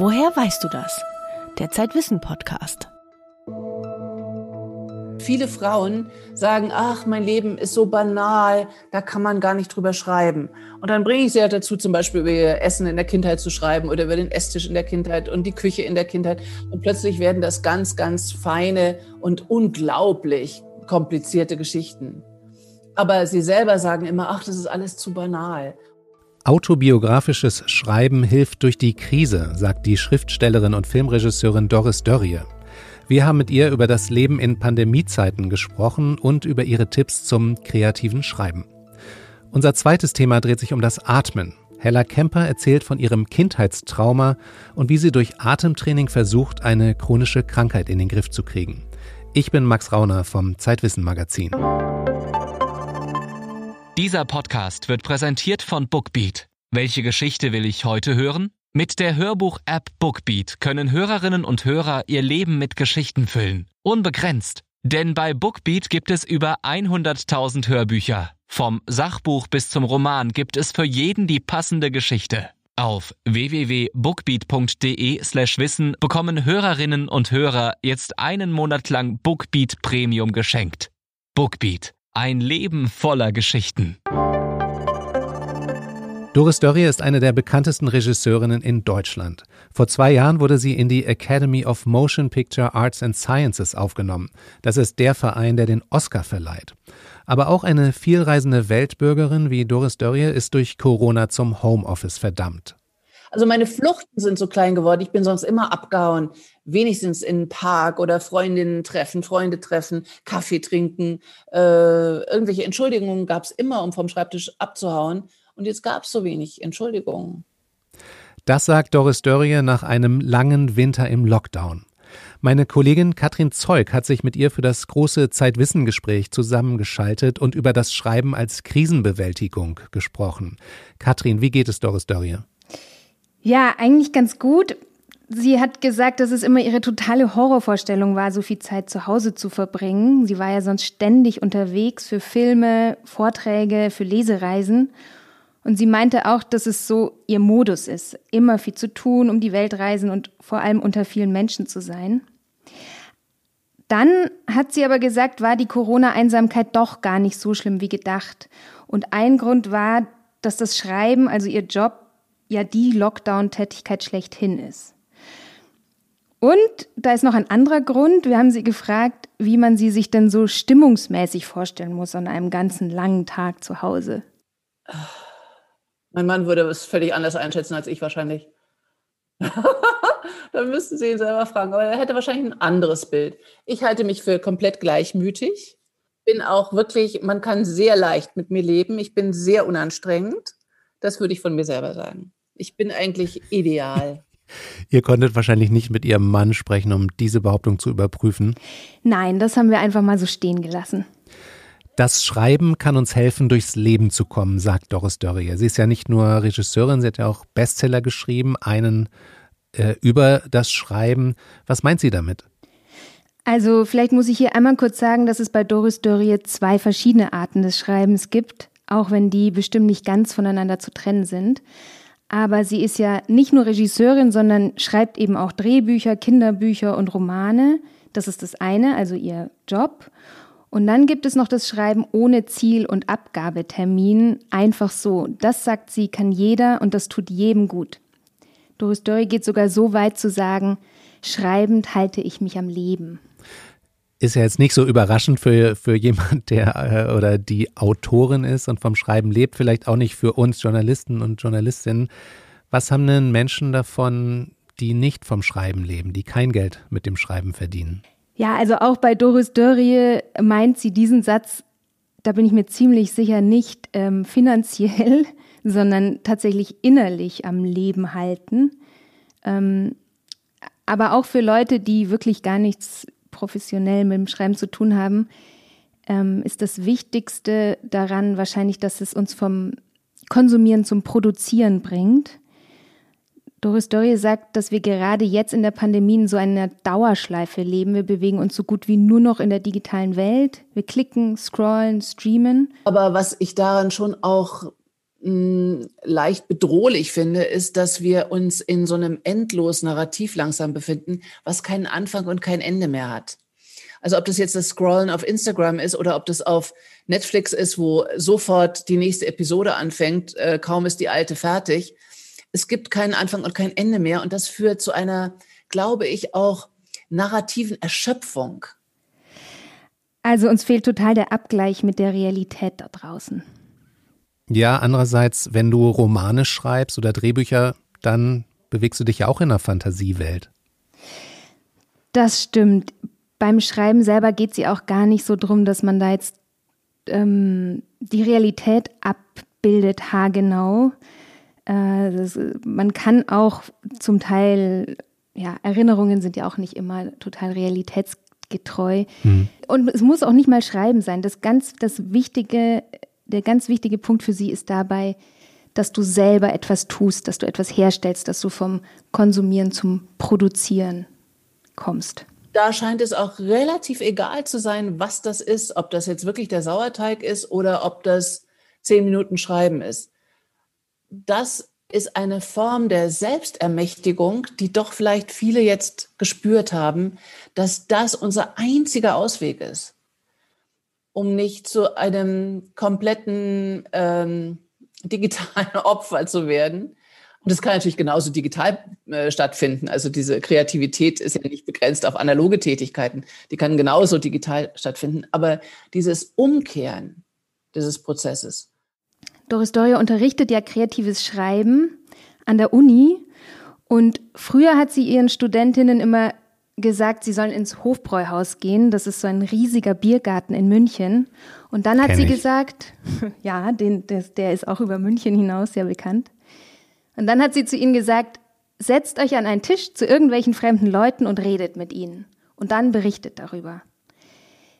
Woher weißt du das? Der Zeitwissen Podcast. Viele Frauen sagen, ach, mein Leben ist so banal, da kann man gar nicht drüber schreiben. Und dann bringe ich sie halt dazu, zum Beispiel über ihr Essen in der Kindheit zu schreiben oder über den Esstisch in der Kindheit und die Küche in der Kindheit. Und plötzlich werden das ganz, ganz feine und unglaublich komplizierte Geschichten. Aber sie selber sagen immer, ach, das ist alles zu banal. Autobiografisches Schreiben hilft durch die Krise, sagt die Schriftstellerin und Filmregisseurin Doris Dörrie. Wir haben mit ihr über das Leben in Pandemiezeiten gesprochen und über ihre Tipps zum kreativen Schreiben. Unser zweites Thema dreht sich um das Atmen. Hella Kemper erzählt von ihrem Kindheitstrauma und wie sie durch Atemtraining versucht, eine chronische Krankheit in den Griff zu kriegen. Ich bin Max Rauner vom Zeitwissen Magazin. Dieser Podcast wird präsentiert von Bookbeat. Welche Geschichte will ich heute hören? Mit der Hörbuch-App Bookbeat können Hörerinnen und Hörer ihr Leben mit Geschichten füllen. Unbegrenzt. Denn bei Bookbeat gibt es über 100.000 Hörbücher. Vom Sachbuch bis zum Roman gibt es für jeden die passende Geschichte. Auf www.bookbeat.de slash Wissen bekommen Hörerinnen und Hörer jetzt einen Monat lang Bookbeat Premium geschenkt. Bookbeat. Ein Leben voller Geschichten. Doris Dörrie ist eine der bekanntesten Regisseurinnen in Deutschland. Vor zwei Jahren wurde sie in die Academy of Motion Picture Arts and Sciences aufgenommen. Das ist der Verein, der den Oscar verleiht. Aber auch eine vielreisende Weltbürgerin wie Doris Dörrie ist durch Corona zum Homeoffice verdammt. Also meine Fluchten sind so klein geworden. Ich bin sonst immer abgehauen. Wenigstens in den Park oder Freundinnen treffen, Freunde treffen, Kaffee trinken. Äh, irgendwelche Entschuldigungen gab es immer, um vom Schreibtisch abzuhauen. Und jetzt gab es so wenig Entschuldigungen. Das sagt Doris Dörrie nach einem langen Winter im Lockdown. Meine Kollegin Katrin Zeug hat sich mit ihr für das große Zeitwissengespräch zusammengeschaltet und über das Schreiben als Krisenbewältigung gesprochen. Katrin, wie geht es Doris Dörrie? Ja, eigentlich ganz gut. Sie hat gesagt, dass es immer ihre totale Horrorvorstellung war, so viel Zeit zu Hause zu verbringen. Sie war ja sonst ständig unterwegs für Filme, Vorträge, für Lesereisen. Und sie meinte auch, dass es so ihr Modus ist, immer viel zu tun, um die Welt reisen und vor allem unter vielen Menschen zu sein. Dann hat sie aber gesagt, war die Corona-Einsamkeit doch gar nicht so schlimm wie gedacht. Und ein Grund war, dass das Schreiben, also ihr Job, ja die Lockdown-Tätigkeit schlechthin ist. Und da ist noch ein anderer Grund. Wir haben sie gefragt, wie man sie sich denn so stimmungsmäßig vorstellen muss an einem ganzen langen Tag zu Hause. Mein Mann würde es völlig anders einschätzen als ich wahrscheinlich. Dann müssten Sie ihn selber fragen. Aber er hätte wahrscheinlich ein anderes Bild. Ich halte mich für komplett gleichmütig. Bin auch wirklich, man kann sehr leicht mit mir leben. Ich bin sehr unanstrengend. Das würde ich von mir selber sagen. Ich bin eigentlich ideal. Ihr konntet wahrscheinlich nicht mit Ihrem Mann sprechen, um diese Behauptung zu überprüfen. Nein, das haben wir einfach mal so stehen gelassen. Das Schreiben kann uns helfen, durchs Leben zu kommen, sagt Doris Dörrie. Sie ist ja nicht nur Regisseurin, sie hat ja auch Bestseller geschrieben, einen äh, über das Schreiben. Was meint sie damit? Also vielleicht muss ich hier einmal kurz sagen, dass es bei Doris Dörrie zwei verschiedene Arten des Schreibens gibt, auch wenn die bestimmt nicht ganz voneinander zu trennen sind. Aber sie ist ja nicht nur Regisseurin, sondern schreibt eben auch Drehbücher, Kinderbücher und Romane. Das ist das eine, also ihr Job. Und dann gibt es noch das Schreiben ohne Ziel und Abgabetermin, einfach so. Das sagt sie, kann jeder und das tut jedem gut. Doris Dörrie geht sogar so weit zu sagen, schreibend halte ich mich am Leben. Ist ja jetzt nicht so überraschend für, für jemand, der äh, oder die Autorin ist und vom Schreiben lebt, vielleicht auch nicht für uns Journalisten und Journalistinnen. Was haben denn Menschen davon, die nicht vom Schreiben leben, die kein Geld mit dem Schreiben verdienen? Ja, also auch bei Doris Dörrie meint sie diesen Satz, da bin ich mir ziemlich sicher, nicht ähm, finanziell, sondern tatsächlich innerlich am Leben halten. Ähm, aber auch für Leute, die wirklich gar nichts professionell mit dem Schreiben zu tun haben, ähm, ist das Wichtigste daran wahrscheinlich, dass es uns vom Konsumieren zum Produzieren bringt. Doris Dörrie sagt, dass wir gerade jetzt in der Pandemie in so einer Dauerschleife leben. Wir bewegen uns so gut wie nur noch in der digitalen Welt. Wir klicken, scrollen, streamen. Aber was ich daran schon auch leicht bedrohlich finde, ist, dass wir uns in so einem endlos Narrativ langsam befinden, was keinen Anfang und kein Ende mehr hat. Also ob das jetzt das Scrollen auf Instagram ist oder ob das auf Netflix ist, wo sofort die nächste Episode anfängt, äh, kaum ist die alte fertig. Es gibt keinen Anfang und kein Ende mehr und das führt zu einer, glaube ich, auch narrativen Erschöpfung. Also uns fehlt total der Abgleich mit der Realität da draußen. Ja, andererseits, wenn du Romane schreibst oder Drehbücher, dann bewegst du dich ja auch in einer Fantasiewelt. Das stimmt. Beim Schreiben selber geht es ja auch gar nicht so drum, dass man da jetzt ähm, die Realität abbildet, haargenau. Äh, das, man kann auch zum Teil, ja, Erinnerungen sind ja auch nicht immer total realitätsgetreu. Mhm. Und es muss auch nicht mal Schreiben sein. Das ganz, das Wichtige der ganz wichtige Punkt für sie ist dabei, dass du selber etwas tust, dass du etwas herstellst, dass du vom Konsumieren zum Produzieren kommst. Da scheint es auch relativ egal zu sein, was das ist, ob das jetzt wirklich der Sauerteig ist oder ob das zehn Minuten Schreiben ist. Das ist eine Form der Selbstermächtigung, die doch vielleicht viele jetzt gespürt haben, dass das unser einziger Ausweg ist um nicht zu einem kompletten ähm, digitalen Opfer zu werden. Und das kann natürlich genauso digital äh, stattfinden. Also diese Kreativität ist ja nicht begrenzt auf analoge Tätigkeiten. Die kann genauso digital stattfinden. Aber dieses Umkehren dieses Prozesses. Doris Doria unterrichtet ja kreatives Schreiben an der Uni. Und früher hat sie ihren Studentinnen immer gesagt, sie sollen ins Hofbräuhaus gehen. Das ist so ein riesiger Biergarten in München. Und dann hat Kenn sie ich. gesagt, ja, den, der, der ist auch über München hinaus sehr bekannt. Und dann hat sie zu ihnen gesagt, setzt euch an einen Tisch zu irgendwelchen fremden Leuten und redet mit ihnen. Und dann berichtet darüber.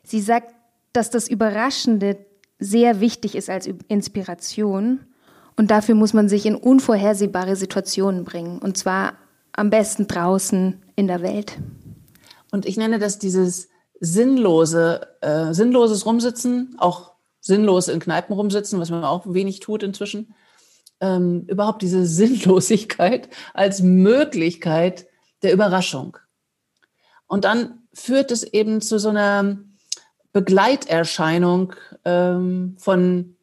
Sie sagt, dass das Überraschende sehr wichtig ist als Inspiration. Und dafür muss man sich in unvorhersehbare Situationen bringen. Und zwar am besten draußen in der Welt. Und ich nenne das dieses sinnlose, äh, sinnloses Rumsitzen, auch sinnlos in Kneipen rumsitzen, was man auch wenig tut inzwischen. Ähm, überhaupt diese Sinnlosigkeit als Möglichkeit der Überraschung. Und dann führt es eben zu so einer Begleiterscheinung ähm, von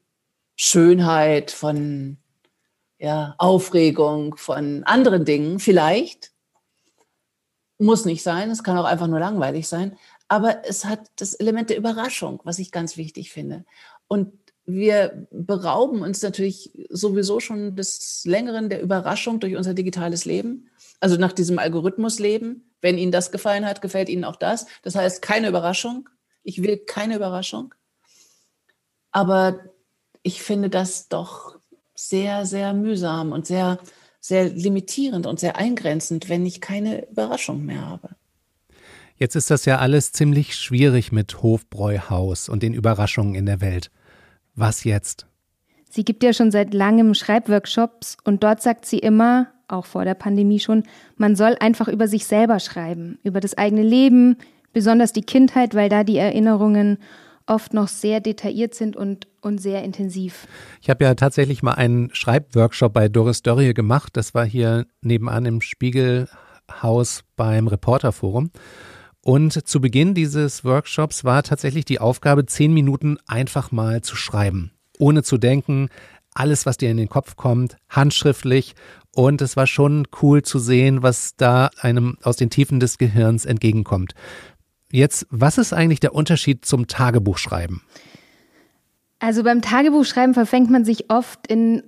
Schönheit, von ja, Aufregung, von anderen Dingen vielleicht, muss nicht sein, es kann auch einfach nur langweilig sein, aber es hat das Element der Überraschung, was ich ganz wichtig finde. Und wir berauben uns natürlich sowieso schon des Längeren der Überraschung durch unser digitales Leben. Also nach diesem Algorithmusleben. Wenn Ihnen das gefallen hat, gefällt Ihnen auch das. Das heißt, keine Überraschung. Ich will keine Überraschung. Aber ich finde das doch sehr, sehr mühsam und sehr sehr limitierend und sehr eingrenzend, wenn ich keine Überraschung mehr habe. Jetzt ist das ja alles ziemlich schwierig mit Hofbräuhaus und den Überraschungen in der Welt. Was jetzt? Sie gibt ja schon seit langem Schreibworkshops und dort sagt sie immer, auch vor der Pandemie schon, man soll einfach über sich selber schreiben, über das eigene Leben, besonders die Kindheit, weil da die Erinnerungen oft noch sehr detailliert sind und, und sehr intensiv. Ich habe ja tatsächlich mal einen Schreibworkshop bei Doris Dörrie gemacht. Das war hier nebenan im Spiegelhaus beim Reporterforum. Und zu Beginn dieses Workshops war tatsächlich die Aufgabe, zehn Minuten einfach mal zu schreiben, ohne zu denken, alles, was dir in den Kopf kommt, handschriftlich. Und es war schon cool zu sehen, was da einem aus den Tiefen des Gehirns entgegenkommt. Jetzt, was ist eigentlich der Unterschied zum Tagebuchschreiben? Also beim Tagebuchschreiben verfängt man sich oft in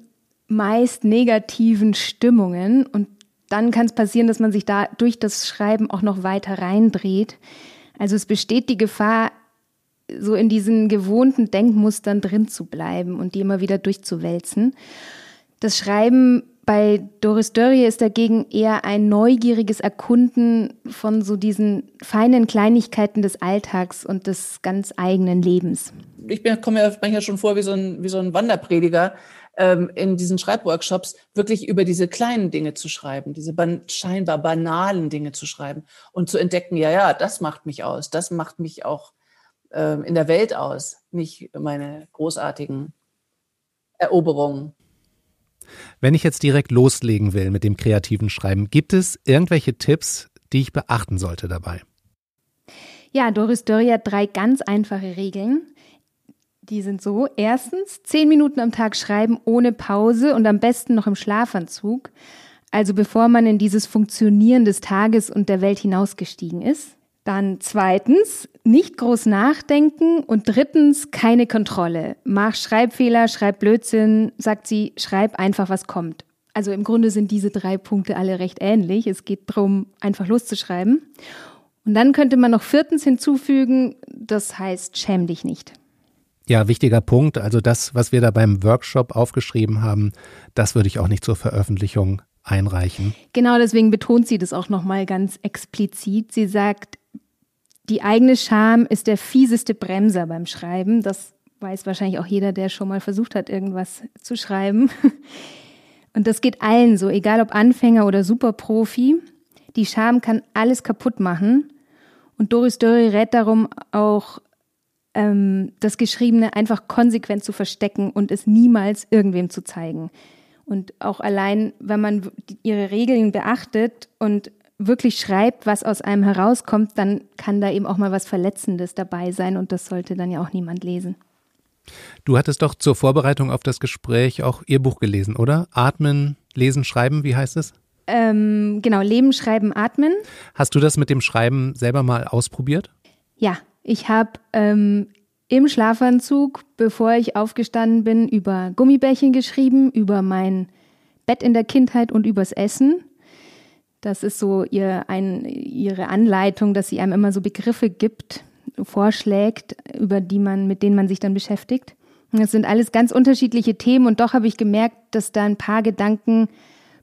meist negativen Stimmungen und dann kann es passieren, dass man sich da durch das Schreiben auch noch weiter reindreht. Also es besteht die Gefahr, so in diesen gewohnten Denkmustern drin zu bleiben und die immer wieder durchzuwälzen. Das Schreiben bei Doris Dörrie ist dagegen eher ein neugieriges Erkunden von so diesen feinen Kleinigkeiten des Alltags und des ganz eigenen Lebens. Ich komme mir manchmal schon vor wie so ein, wie so ein Wanderprediger ähm, in diesen Schreibworkshops, wirklich über diese kleinen Dinge zu schreiben, diese ban scheinbar banalen Dinge zu schreiben und zu entdecken, ja, ja, das macht mich aus, das macht mich auch ähm, in der Welt aus, nicht meine großartigen Eroberungen. Wenn ich jetzt direkt loslegen will mit dem kreativen Schreiben, gibt es irgendwelche Tipps, die ich beachten sollte dabei? Ja, Doris Dörri hat drei ganz einfache Regeln. Die sind so. Erstens, zehn Minuten am Tag schreiben ohne Pause und am besten noch im Schlafanzug. Also bevor man in dieses Funktionieren des Tages und der Welt hinausgestiegen ist. Dann zweitens, nicht groß nachdenken und drittens, keine Kontrolle. Mach Schreibfehler, schreib Blödsinn, sagt sie, schreib einfach, was kommt. Also im Grunde sind diese drei Punkte alle recht ähnlich. Es geht darum, einfach loszuschreiben. Und dann könnte man noch viertens hinzufügen, das heißt, schäm dich nicht. Ja, wichtiger Punkt. Also das, was wir da beim Workshop aufgeschrieben haben, das würde ich auch nicht zur Veröffentlichung einreichen. Genau, deswegen betont sie das auch nochmal ganz explizit. Sie sagt, die eigene Scham ist der fieseste Bremser beim Schreiben. Das weiß wahrscheinlich auch jeder, der schon mal versucht hat, irgendwas zu schreiben. Und das geht allen so, egal ob Anfänger oder Superprofi. Die Scham kann alles kaputt machen. Und Doris Dörri rät darum, auch ähm, das Geschriebene einfach konsequent zu verstecken und es niemals irgendwem zu zeigen. Und auch allein, wenn man ihre Regeln beachtet und wirklich schreibt, was aus einem herauskommt, dann kann da eben auch mal was Verletzendes dabei sein und das sollte dann ja auch niemand lesen. Du hattest doch zur Vorbereitung auf das Gespräch auch ihr Buch gelesen, oder? Atmen, Lesen, Schreiben, wie heißt es? Ähm, genau, Leben, Schreiben, Atmen. Hast du das mit dem Schreiben selber mal ausprobiert? Ja, ich habe ähm, im Schlafanzug, bevor ich aufgestanden bin, über Gummibärchen geschrieben, über mein Bett in der Kindheit und übers Essen. Das ist so ihr, ein, ihre Anleitung, dass sie einem immer so Begriffe gibt, vorschlägt, über die man, mit denen man sich dann beschäftigt. das sind alles ganz unterschiedliche Themen und doch habe ich gemerkt, dass da ein paar Gedanken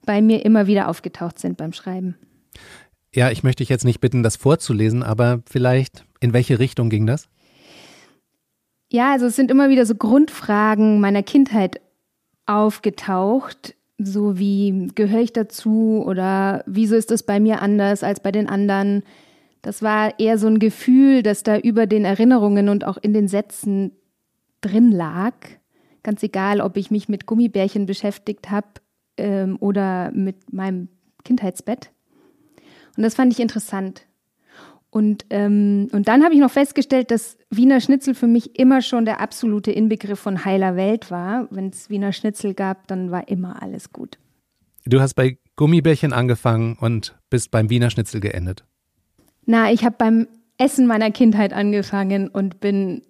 bei mir immer wieder aufgetaucht sind beim Schreiben. Ja, ich möchte dich jetzt nicht bitten, das vorzulesen, aber vielleicht in welche Richtung ging das? Ja, also es sind immer wieder so Grundfragen meiner Kindheit aufgetaucht, so wie gehöre ich dazu oder wieso ist das bei mir anders als bei den anderen? Das war eher so ein Gefühl, das da über den Erinnerungen und auch in den Sätzen drin lag. Ganz egal, ob ich mich mit Gummibärchen beschäftigt habe ähm, oder mit meinem Kindheitsbett. Und das fand ich interessant. Und, ähm, und dann habe ich noch festgestellt, dass Wiener Schnitzel für mich immer schon der absolute Inbegriff von heiler Welt war. Wenn es Wiener Schnitzel gab, dann war immer alles gut. Du hast bei Gummibärchen angefangen und bist beim Wiener Schnitzel geendet. Na, ich habe beim Essen meiner Kindheit angefangen und bin,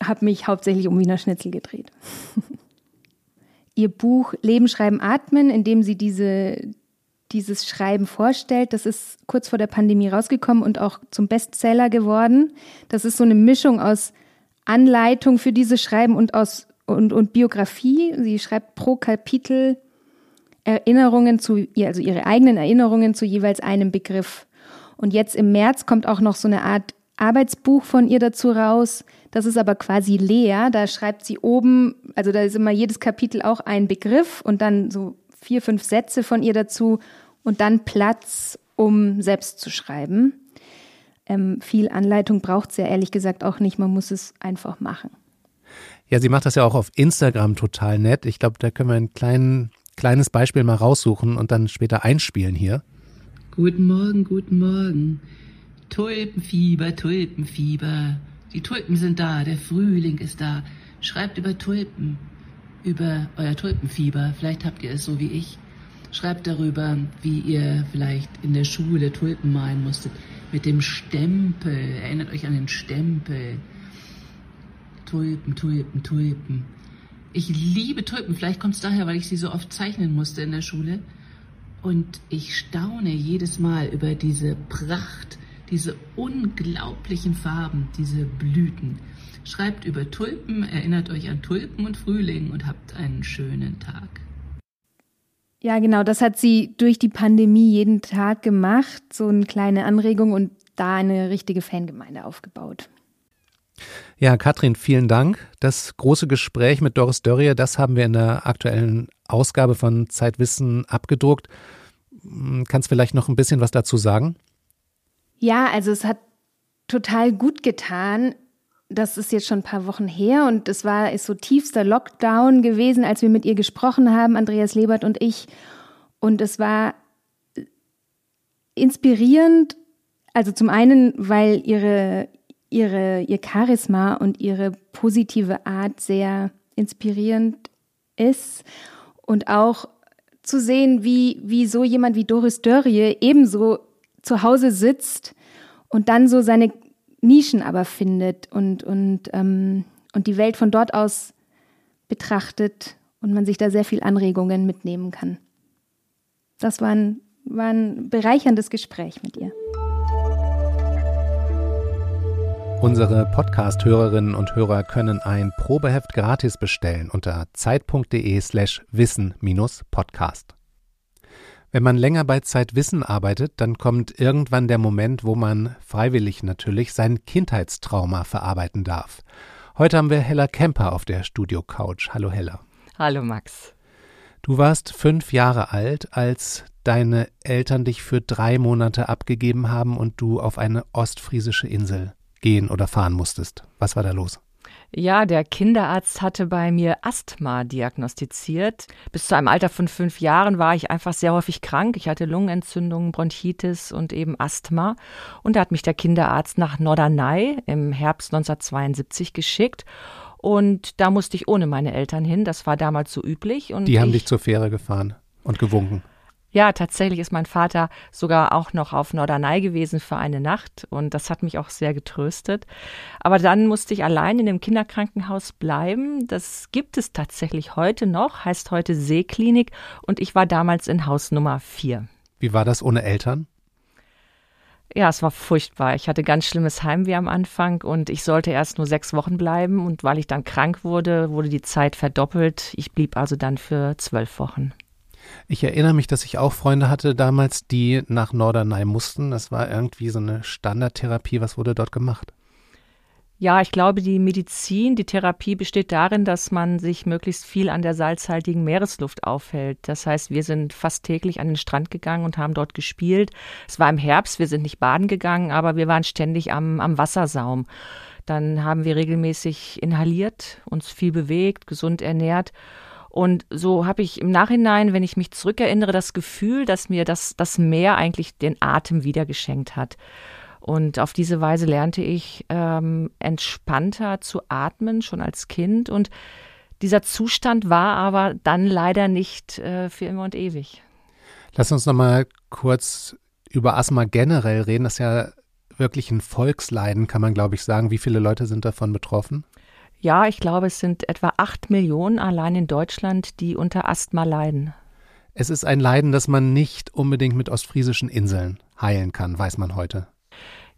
habe mich hauptsächlich um Wiener Schnitzel gedreht. Ihr Buch Leben, Schreiben, Atmen, in dem sie diese, dieses Schreiben vorstellt. Das ist kurz vor der Pandemie rausgekommen und auch zum Bestseller geworden. Das ist so eine Mischung aus Anleitung für dieses Schreiben und aus und, und Biografie. Sie schreibt pro Kapitel Erinnerungen zu ihr, also ihre eigenen Erinnerungen zu jeweils einem Begriff. Und jetzt im März kommt auch noch so eine Art Arbeitsbuch von ihr dazu raus. Das ist aber quasi leer. Da schreibt sie oben, also da ist immer jedes Kapitel auch ein Begriff und dann so vier, fünf Sätze von ihr dazu und dann Platz, um selbst zu schreiben. Ähm, viel Anleitung braucht sie ja ehrlich gesagt auch nicht. Man muss es einfach machen. Ja, sie macht das ja auch auf Instagram total nett. Ich glaube, da können wir ein klein, kleines Beispiel mal raussuchen und dann später einspielen hier. Guten Morgen, guten Morgen. Tulpenfieber, Tulpenfieber. Die Tulpen sind da, der Frühling ist da. Schreibt über Tulpen über euer Tulpenfieber. Vielleicht habt ihr es so wie ich. Schreibt darüber, wie ihr vielleicht in der Schule Tulpen malen musstet. Mit dem Stempel. Erinnert euch an den Stempel. Tulpen, Tulpen, Tulpen. Ich liebe Tulpen. Vielleicht kommt es daher, weil ich sie so oft zeichnen musste in der Schule. Und ich staune jedes Mal über diese Pracht, diese unglaublichen Farben, diese Blüten. Schreibt über Tulpen, erinnert euch an Tulpen und Frühling und habt einen schönen Tag. Ja, genau, das hat sie durch die Pandemie jeden Tag gemacht, so eine kleine Anregung und da eine richtige Fangemeinde aufgebaut. Ja, Katrin, vielen Dank. Das große Gespräch mit Doris Dörrier, das haben wir in der aktuellen Ausgabe von Zeitwissen abgedruckt. Hm, kannst vielleicht noch ein bisschen was dazu sagen? Ja, also es hat total gut getan, das ist jetzt schon ein paar Wochen her und es war ist so tiefster Lockdown gewesen, als wir mit ihr gesprochen haben, Andreas Lebert und ich. Und es war inspirierend, also zum einen, weil ihre, ihre, ihr Charisma und ihre positive Art sehr inspirierend ist und auch zu sehen, wie, wie so jemand wie Doris Dörrie ebenso zu Hause sitzt und dann so seine Nischen aber findet und, und, ähm, und die Welt von dort aus betrachtet und man sich da sehr viel Anregungen mitnehmen kann. Das war ein, war ein bereicherndes Gespräch mit ihr. Unsere Podcast-Hörerinnen und Hörer können ein Probeheft gratis bestellen unter zeit.de slash wissen-podcast. Wenn man länger bei Zeitwissen arbeitet, dann kommt irgendwann der Moment, wo man freiwillig natürlich sein Kindheitstrauma verarbeiten darf. Heute haben wir Hella Kemper auf der Studio-Couch. Hallo Hella. Hallo Max. Du warst fünf Jahre alt, als deine Eltern dich für drei Monate abgegeben haben und du auf eine ostfriesische Insel gehen oder fahren musstest. Was war da los? Ja, der Kinderarzt hatte bei mir Asthma diagnostiziert. Bis zu einem Alter von fünf Jahren war ich einfach sehr häufig krank. Ich hatte Lungenentzündungen, Bronchitis und eben Asthma. Und da hat mich der Kinderarzt nach Norderney im Herbst 1972 geschickt. Und da musste ich ohne meine Eltern hin. Das war damals so üblich. Und Die haben ich, dich zur Fähre gefahren und gewunken. Ja, tatsächlich ist mein Vater sogar auch noch auf Norderney gewesen für eine Nacht und das hat mich auch sehr getröstet. Aber dann musste ich allein in dem Kinderkrankenhaus bleiben. Das gibt es tatsächlich heute noch, heißt heute Seeklinik und ich war damals in Haus Nummer 4. Wie war das ohne Eltern? Ja, es war furchtbar. Ich hatte ganz schlimmes Heimweh am Anfang und ich sollte erst nur sechs Wochen bleiben und weil ich dann krank wurde, wurde die Zeit verdoppelt. Ich blieb also dann für zwölf Wochen. Ich erinnere mich, dass ich auch Freunde hatte damals, die nach Norderney mussten. Das war irgendwie so eine Standardtherapie. Was wurde dort gemacht? Ja, ich glaube, die Medizin, die Therapie besteht darin, dass man sich möglichst viel an der salzhaltigen Meeresluft aufhält. Das heißt, wir sind fast täglich an den Strand gegangen und haben dort gespielt. Es war im Herbst, wir sind nicht baden gegangen, aber wir waren ständig am, am Wassersaum. Dann haben wir regelmäßig inhaliert, uns viel bewegt, gesund ernährt. Und so habe ich im Nachhinein, wenn ich mich zurückerinnere, das Gefühl, dass mir das, das Meer eigentlich den Atem wieder geschenkt hat. Und auf diese Weise lernte ich ähm, entspannter zu atmen, schon als Kind. Und dieser Zustand war aber dann leider nicht äh, für immer und ewig. Lass uns noch mal kurz über Asthma generell reden. Das ist ja wirklich ein Volksleiden, kann man, glaube ich, sagen. Wie viele Leute sind davon betroffen? Ja, ich glaube, es sind etwa acht Millionen allein in Deutschland, die unter Asthma leiden. Es ist ein Leiden, das man nicht unbedingt mit ostfriesischen Inseln heilen kann, weiß man heute.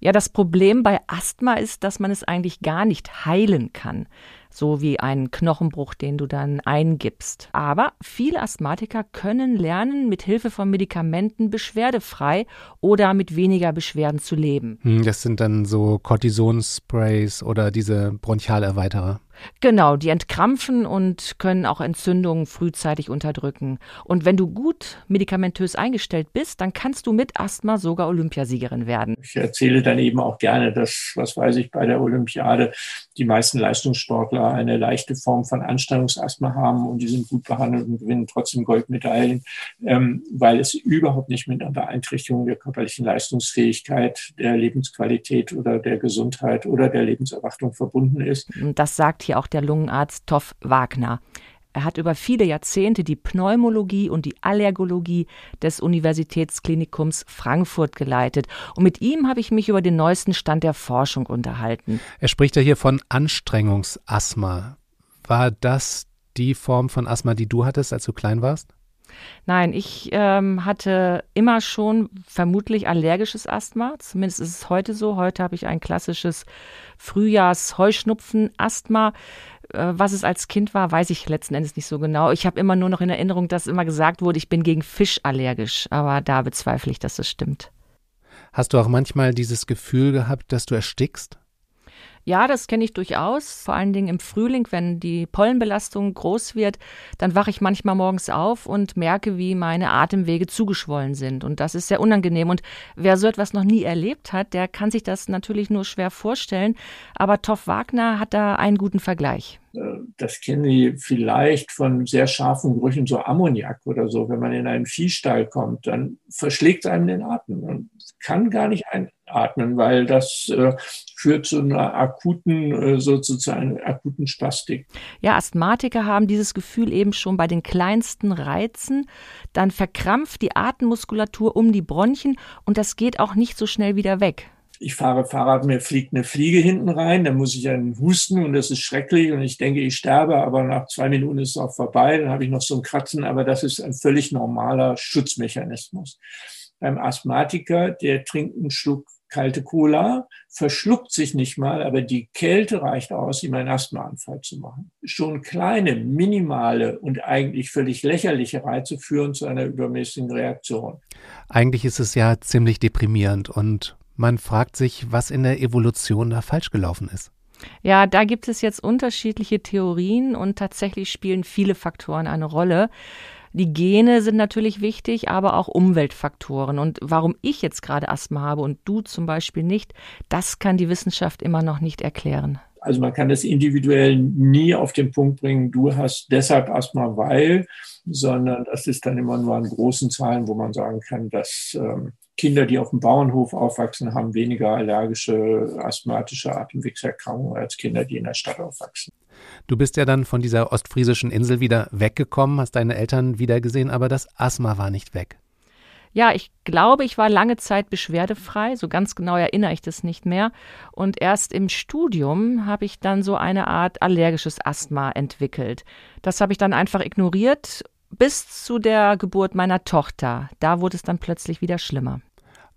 Ja, das Problem bei Asthma ist, dass man es eigentlich gar nicht heilen kann. So wie einen Knochenbruch, den du dann eingibst. Aber viele Asthmatiker können lernen, mit Hilfe von Medikamenten beschwerdefrei oder mit weniger Beschwerden zu leben. Hm, Das sind dann so Cortisonsprays oder diese Bronchialerweiterer. Genau, die entkrampfen und können auch Entzündungen frühzeitig unterdrücken. Und wenn du gut medikamentös eingestellt bist, dann kannst du mit Asthma sogar Olympiasiegerin werden. Ich erzähle dann eben auch gerne, dass, was weiß ich, bei der Olympiade die meisten Leistungssportler eine leichte Form von Anstrengungsasthma haben und die sind gut behandelt und gewinnen trotzdem Goldmedaillen, ähm, weil es überhaupt nicht mit einer Beeinträchtigung der körperlichen Leistungsfähigkeit, der Lebensqualität oder der Gesundheit oder der Lebenserwartung verbunden ist. Das sagt hier auch der Lungenarzt Toff Wagner. Er hat über viele Jahrzehnte die Pneumologie und die Allergologie des Universitätsklinikums Frankfurt geleitet. Und mit ihm habe ich mich über den neuesten Stand der Forschung unterhalten. Er spricht ja hier von Anstrengungsasthma. War das die Form von Asthma, die du hattest, als du klein warst? Nein, ich ähm, hatte immer schon vermutlich allergisches Asthma. Zumindest ist es heute so. Heute habe ich ein klassisches Frühjahrs-Heuschnupfen-Asthma. Äh, was es als Kind war, weiß ich letzten Endes nicht so genau. Ich habe immer nur noch in Erinnerung, dass immer gesagt wurde, ich bin gegen Fisch allergisch. Aber da bezweifle ich, dass es stimmt. Hast du auch manchmal dieses Gefühl gehabt, dass du erstickst? Ja, das kenne ich durchaus. Vor allen Dingen im Frühling, wenn die Pollenbelastung groß wird, dann wache ich manchmal morgens auf und merke, wie meine Atemwege zugeschwollen sind. Und das ist sehr unangenehm. Und wer so etwas noch nie erlebt hat, der kann sich das natürlich nur schwer vorstellen. Aber Toff Wagner hat da einen guten Vergleich. Das kennen Sie vielleicht von sehr scharfen Gerüchen, so Ammoniak oder so. Wenn man in einen Viehstall kommt, dann verschlägt einem den Atem. Man kann gar nicht einatmen, weil das äh, führt zu einer akuten, äh, sozusagen akuten Spastik. Ja, Asthmatiker haben dieses Gefühl eben schon bei den kleinsten Reizen. Dann verkrampft die Atemmuskulatur um die Bronchien und das geht auch nicht so schnell wieder weg ich fahre Fahrrad, mir fliegt eine Fliege hinten rein, dann muss ich einen husten und das ist schrecklich und ich denke, ich sterbe, aber nach zwei Minuten ist es auch vorbei, dann habe ich noch so ein Kratzen, aber das ist ein völlig normaler Schutzmechanismus. Beim Asthmatiker, der trinkt einen Schluck kalte Cola, verschluckt sich nicht mal, aber die Kälte reicht aus, ihm einen Asthmaanfall zu machen. Schon kleine, minimale und eigentlich völlig lächerliche Reize führen zu einer übermäßigen Reaktion. Eigentlich ist es ja ziemlich deprimierend und man fragt sich, was in der Evolution da falsch gelaufen ist. Ja, da gibt es jetzt unterschiedliche Theorien und tatsächlich spielen viele Faktoren eine Rolle. Die Gene sind natürlich wichtig, aber auch Umweltfaktoren. Und warum ich jetzt gerade Asthma habe und du zum Beispiel nicht, das kann die Wissenschaft immer noch nicht erklären. Also man kann das individuell nie auf den Punkt bringen, du hast deshalb Asthma, weil, sondern das ist dann immer nur an großen Zahlen, wo man sagen kann, dass ähm, Kinder, die auf dem Bauernhof aufwachsen, haben weniger allergische, asthmatische Atemwegserkrankungen als Kinder, die in der Stadt aufwachsen. Du bist ja dann von dieser ostfriesischen Insel wieder weggekommen, hast deine Eltern wiedergesehen, aber das Asthma war nicht weg. Ja, ich glaube, ich war lange Zeit beschwerdefrei, so ganz genau erinnere ich das nicht mehr. Und erst im Studium habe ich dann so eine Art allergisches Asthma entwickelt. Das habe ich dann einfach ignoriert bis zu der Geburt meiner Tochter. Da wurde es dann plötzlich wieder schlimmer.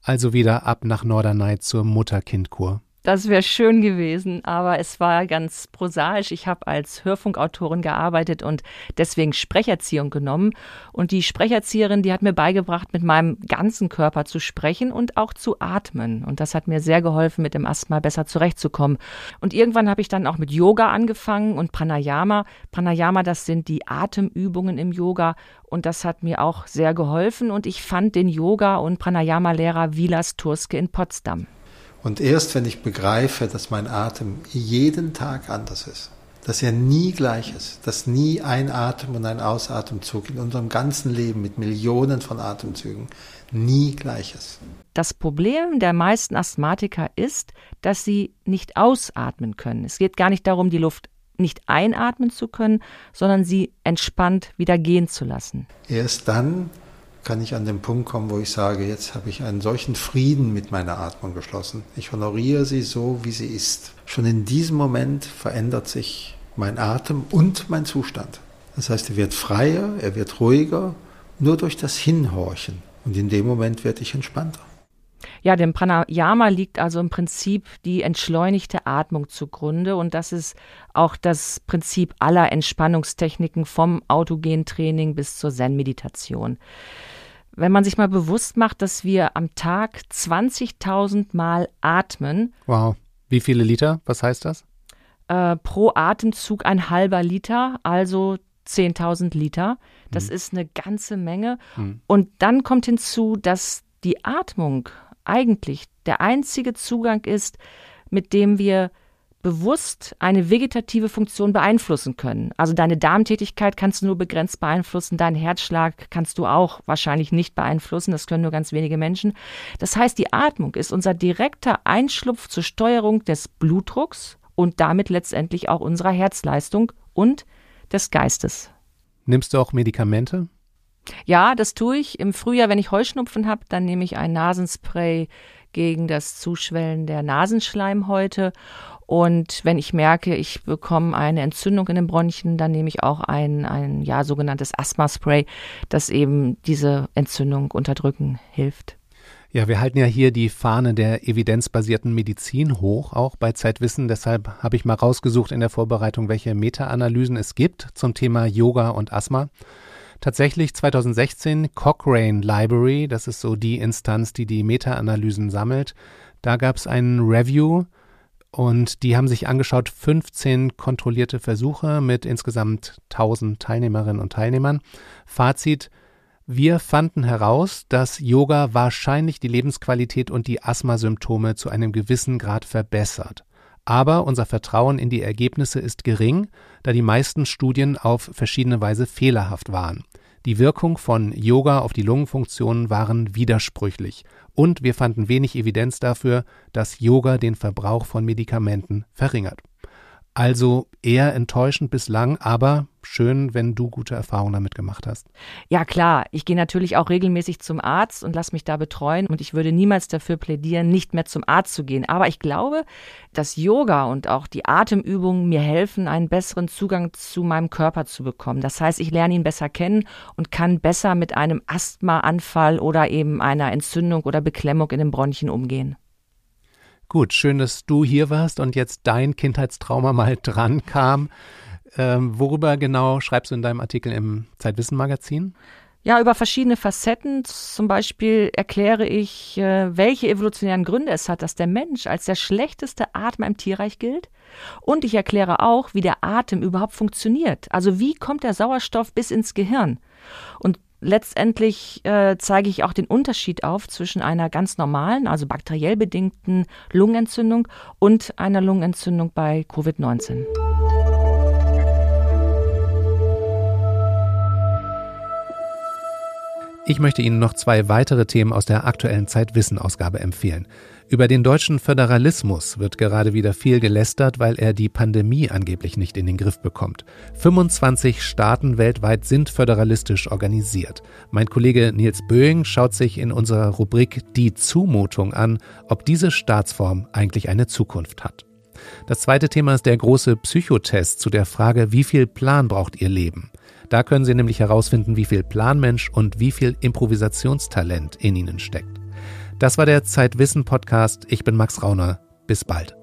Also wieder ab nach Norderney zur Mutter-Kind-Kur. Das wäre schön gewesen, aber es war ganz prosaisch. Ich habe als Hörfunkautorin gearbeitet und deswegen Sprecherziehung genommen. Und die Sprecherzieherin, die hat mir beigebracht, mit meinem ganzen Körper zu sprechen und auch zu atmen. Und das hat mir sehr geholfen, mit dem Asthma besser zurechtzukommen. Und irgendwann habe ich dann auch mit Yoga angefangen und Pranayama. Pranayama, das sind die Atemübungen im Yoga. Und das hat mir auch sehr geholfen. Und ich fand den Yoga- und Pranayama-Lehrer Vilas Turske in Potsdam. Und erst wenn ich begreife, dass mein Atem jeden Tag anders ist, dass er nie gleich ist, dass nie ein Atem und ein Ausatemzug in unserem ganzen Leben mit Millionen von Atemzügen nie gleich ist. Das Problem der meisten Asthmatiker ist, dass sie nicht ausatmen können. Es geht gar nicht darum, die Luft nicht einatmen zu können, sondern sie entspannt wieder gehen zu lassen. Erst dann, kann ich an den Punkt kommen, wo ich sage, jetzt habe ich einen solchen Frieden mit meiner Atmung geschlossen. Ich honoriere sie so, wie sie ist. Schon in diesem Moment verändert sich mein Atem und mein Zustand. Das heißt, er wird freier, er wird ruhiger, nur durch das Hinhorchen. Und in dem Moment werde ich entspannter. Ja, dem Pranayama liegt also im Prinzip die entschleunigte Atmung zugrunde und das ist auch das Prinzip aller Entspannungstechniken vom autogenen Training bis zur Zen-Meditation. Wenn man sich mal bewusst macht, dass wir am Tag 20.000 Mal atmen. Wow. Wie viele Liter? Was heißt das? Äh, pro Atemzug ein halber Liter, also 10.000 Liter. Das hm. ist eine ganze Menge. Hm. Und dann kommt hinzu, dass die Atmung eigentlich der einzige Zugang ist, mit dem wir bewusst eine vegetative Funktion beeinflussen können. Also deine Darmtätigkeit kannst du nur begrenzt beeinflussen, deinen Herzschlag kannst du auch wahrscheinlich nicht beeinflussen, das können nur ganz wenige Menschen. Das heißt, die Atmung ist unser direkter Einschlupf zur Steuerung des Blutdrucks und damit letztendlich auch unserer Herzleistung und des Geistes. Nimmst du auch Medikamente? Ja, das tue ich. Im Frühjahr, wenn ich Heuschnupfen habe, dann nehme ich ein Nasenspray gegen das Zuschwellen der Nasenschleimhäute und wenn ich merke, ich bekomme eine Entzündung in den Bronchien, dann nehme ich auch ein, ein ja, sogenanntes Asthma-Spray, das eben diese Entzündung unterdrücken hilft. Ja, wir halten ja hier die Fahne der evidenzbasierten Medizin hoch, auch bei Zeitwissen. Deshalb habe ich mal rausgesucht in der Vorbereitung, welche Meta-Analysen es gibt zum Thema Yoga und Asthma. Tatsächlich 2016 Cochrane Library, das ist so die Instanz, die die Meta-Analysen sammelt. Da gab es einen Review Und die haben sich angeschaut 15 kontrollierte Versuche mit insgesamt 1000 Teilnehmerinnen und Teilnehmern. Fazit, wir fanden heraus, dass Yoga wahrscheinlich die Lebensqualität und die Asthmasymptome zu einem gewissen Grad verbessert. Aber unser Vertrauen in die Ergebnisse ist gering, da die meisten Studien auf verschiedene Weise fehlerhaft waren. Die Wirkung von Yoga auf die Lungenfunktionen waren widersprüchlich und wir fanden wenig Evidenz dafür, dass Yoga den Verbrauch von Medikamenten verringert. Also eher enttäuschend bislang, aber schön, wenn du gute Erfahrungen damit gemacht hast. Ja, klar. Ich gehe natürlich auch regelmäßig zum Arzt und lasse mich da betreuen. Und ich würde niemals dafür plädieren, nicht mehr zum Arzt zu gehen. Aber ich glaube, dass Yoga und auch die Atemübungen mir helfen, einen besseren Zugang zu meinem Körper zu bekommen. Das heißt, ich lerne ihn besser kennen und kann besser mit einem Asthmaanfall oder eben einer Entzündung oder Beklemmung in den Bronchien umgehen. Gut, schön, dass du hier warst und jetzt dein Kindheitstrauma mal dran kam. Ähm, worüber genau schreibst du in deinem Artikel im Zeitwissen Magazin? Ja, über verschiedene Facetten. Zum Beispiel erkläre ich, äh, welche evolutionären Gründe es hat, dass der Mensch als der schlechteste Atmer im Tierreich gilt. Und ich erkläre auch, wie der Atem überhaupt funktioniert. Also wie kommt der Sauerstoff bis ins Gehirn? Und Letztendlich äh, zeige ich auch den Unterschied auf zwischen einer ganz normalen, also bakteriell bedingten Lungenentzündung und einer Lungenentzündung bei Covid-19. Ich möchte Ihnen noch zwei weitere Themen aus der aktuellen Zeitwissen-Ausgabe empfehlen. Über den deutschen Föderalismus wird gerade wieder viel gelästert, weil er die Pandemie angeblich nicht in den Griff bekommt. 25 Staaten weltweit sind föderalistisch organisiert. Mein Kollege Nils Böing schaut sich in unserer Rubrik Die Zumutung an, ob diese Staatsform eigentlich eine Zukunft hat. Das zweite Thema ist der große Psychotest zu der Frage, wie viel Plan braucht Ihr Leben? Da können Sie nämlich herausfinden, wie viel Planmensch und wie viel Improvisationstalent in Ihnen steckt. Das war der Zeitwissen Podcast. Ich bin Max Rauner. Bis bald.